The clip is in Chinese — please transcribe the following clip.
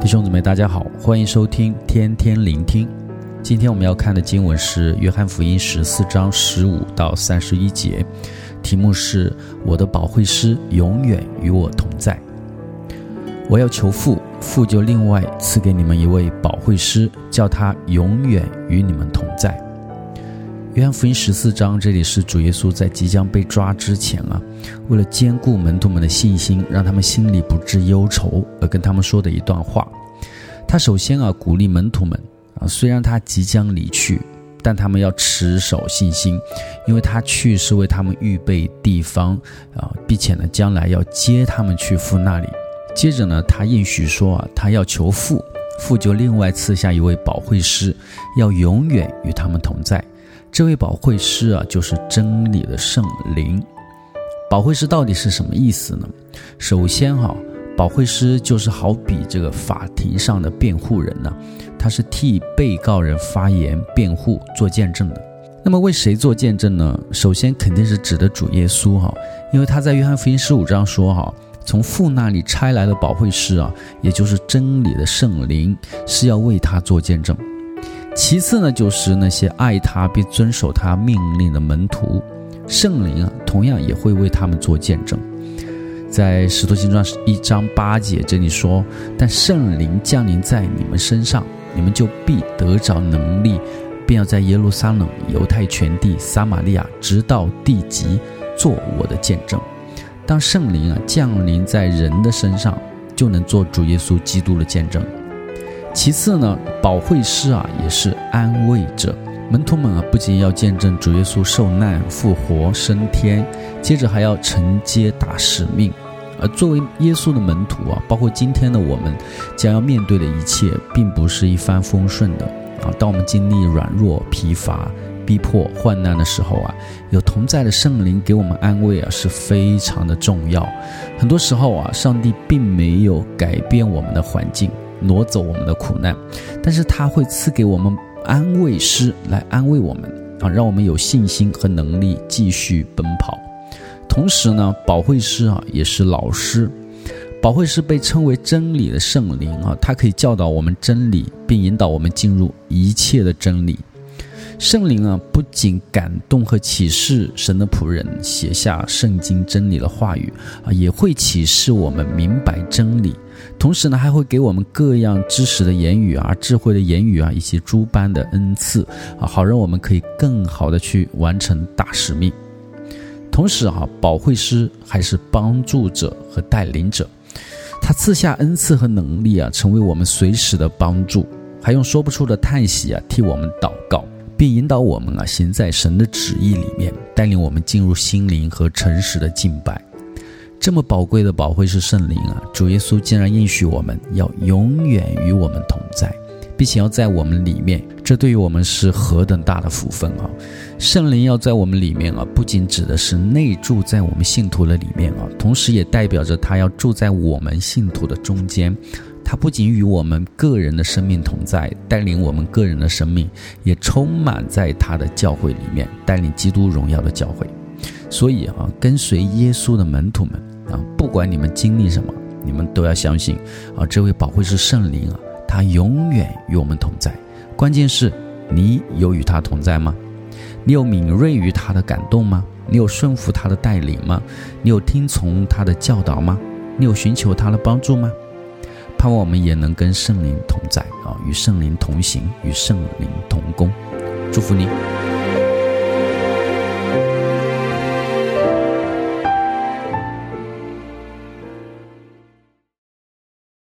弟兄姊妹，大家好，欢迎收听天天聆听。今天我们要看的经文是《约翰福音》十四章十五到三十一节，题目是“我的保惠师永远与我同在”。我要求父，父就另外赐给你们一位保惠师，叫他永远与你们同在。约翰福音十四章，这里是主耶稣在即将被抓之前啊，为了坚固门徒们的信心，让他们心里不致忧愁，而跟他们说的一段话。他首先啊，鼓励门徒们啊，虽然他即将离去，但他们要持守信心，因为他去是为他们预备地方啊，并且呢，将来要接他们去父那里。接着呢，他应许说啊，他要求父，父就另外赐下一位保惠师，要永远与他们同在。这位保惠师啊，就是真理的圣灵。保惠师到底是什么意思呢？首先哈、保惠师就是好比这个法庭上的辩护人呢、他是替被告人发言、辩护、做见证的。那么为谁做见证呢？首先肯定是指的主耶稣哈、因为他在约翰福音十五章说哈、从父那里差来的保惠师啊，也就是真理的圣灵，是要为他做见证。其次呢，就是那些爱他并遵守他命令的门徒，圣灵啊，同样也会为他们做见证。在《使徒行传》一章八节这里说：“但圣灵降临在你们身上，你们就必得着能力，便要在耶路撒冷、犹太全地、撒玛利亚，直到地极，做我的见证。”当圣灵啊降临在人的身上，就能做主耶稣基督的见证。其次呢，保惠师啊也是安慰者。门徒们啊不仅要见证主耶稣受难、复活、升天，接着还要承接大使命。而作为耶稣的门徒啊，包括今天的我们，将要面对的一切，并不是一帆风顺的啊。当我们经历软弱、疲乏、逼迫、患难的时候啊，有同在的圣灵给我们安慰啊，是非常的重要。很多时候啊，上帝并没有改变我们的环境。挪走我们的苦难，但是他会赐给我们安慰师来安慰我们啊，让我们有信心和能力继续奔跑。同时呢，保惠师啊也是老师，保惠师被称为真理的圣灵啊，他可以教导我们真理，并引导我们进入一切的真理。圣灵啊，不仅感动和启示神的仆人写下圣经真理的话语啊，也会启示我们明白真理。同时呢，还会给我们各样知识的言语啊、智慧的言语啊，以及诸般的恩赐啊，好让我们可以更好的去完成大使命。同时、啊，保惠师还是帮助者和带领者，他赐下恩赐和能力啊，成为我们随时的帮助，还用说不出的叹息啊替我们祷告。并引导我们啊，行在神的旨意里面，带领我们进入心灵和诚实的敬拜。这么宝贵的宝会是圣灵啊，主耶稣竟然应许我们要永远与我们同在，并且要在我们里面。这对于我们是何等大的福分啊！圣灵要在我们里面啊，不仅指的是内住在我们信徒的里面啊，同时也代表着他要住在我们信徒的中间。他不仅与我们个人的生命同在，带领我们个人的生命，也充满在他的教会里面，带领基督荣耀的教会。所以啊，跟随耶稣的门徒们啊，不管你们经历什么，你们都要相信啊，这位保惠是圣灵啊，他永远与我们同在。关键是，你有与他同在吗？你有敏锐于他的感动吗？你有顺服他的带领吗？你有听从他的教导吗？你有寻求他的帮助吗？盼望我们也能跟圣灵同在啊，与圣灵同行，与圣灵同工。祝福你。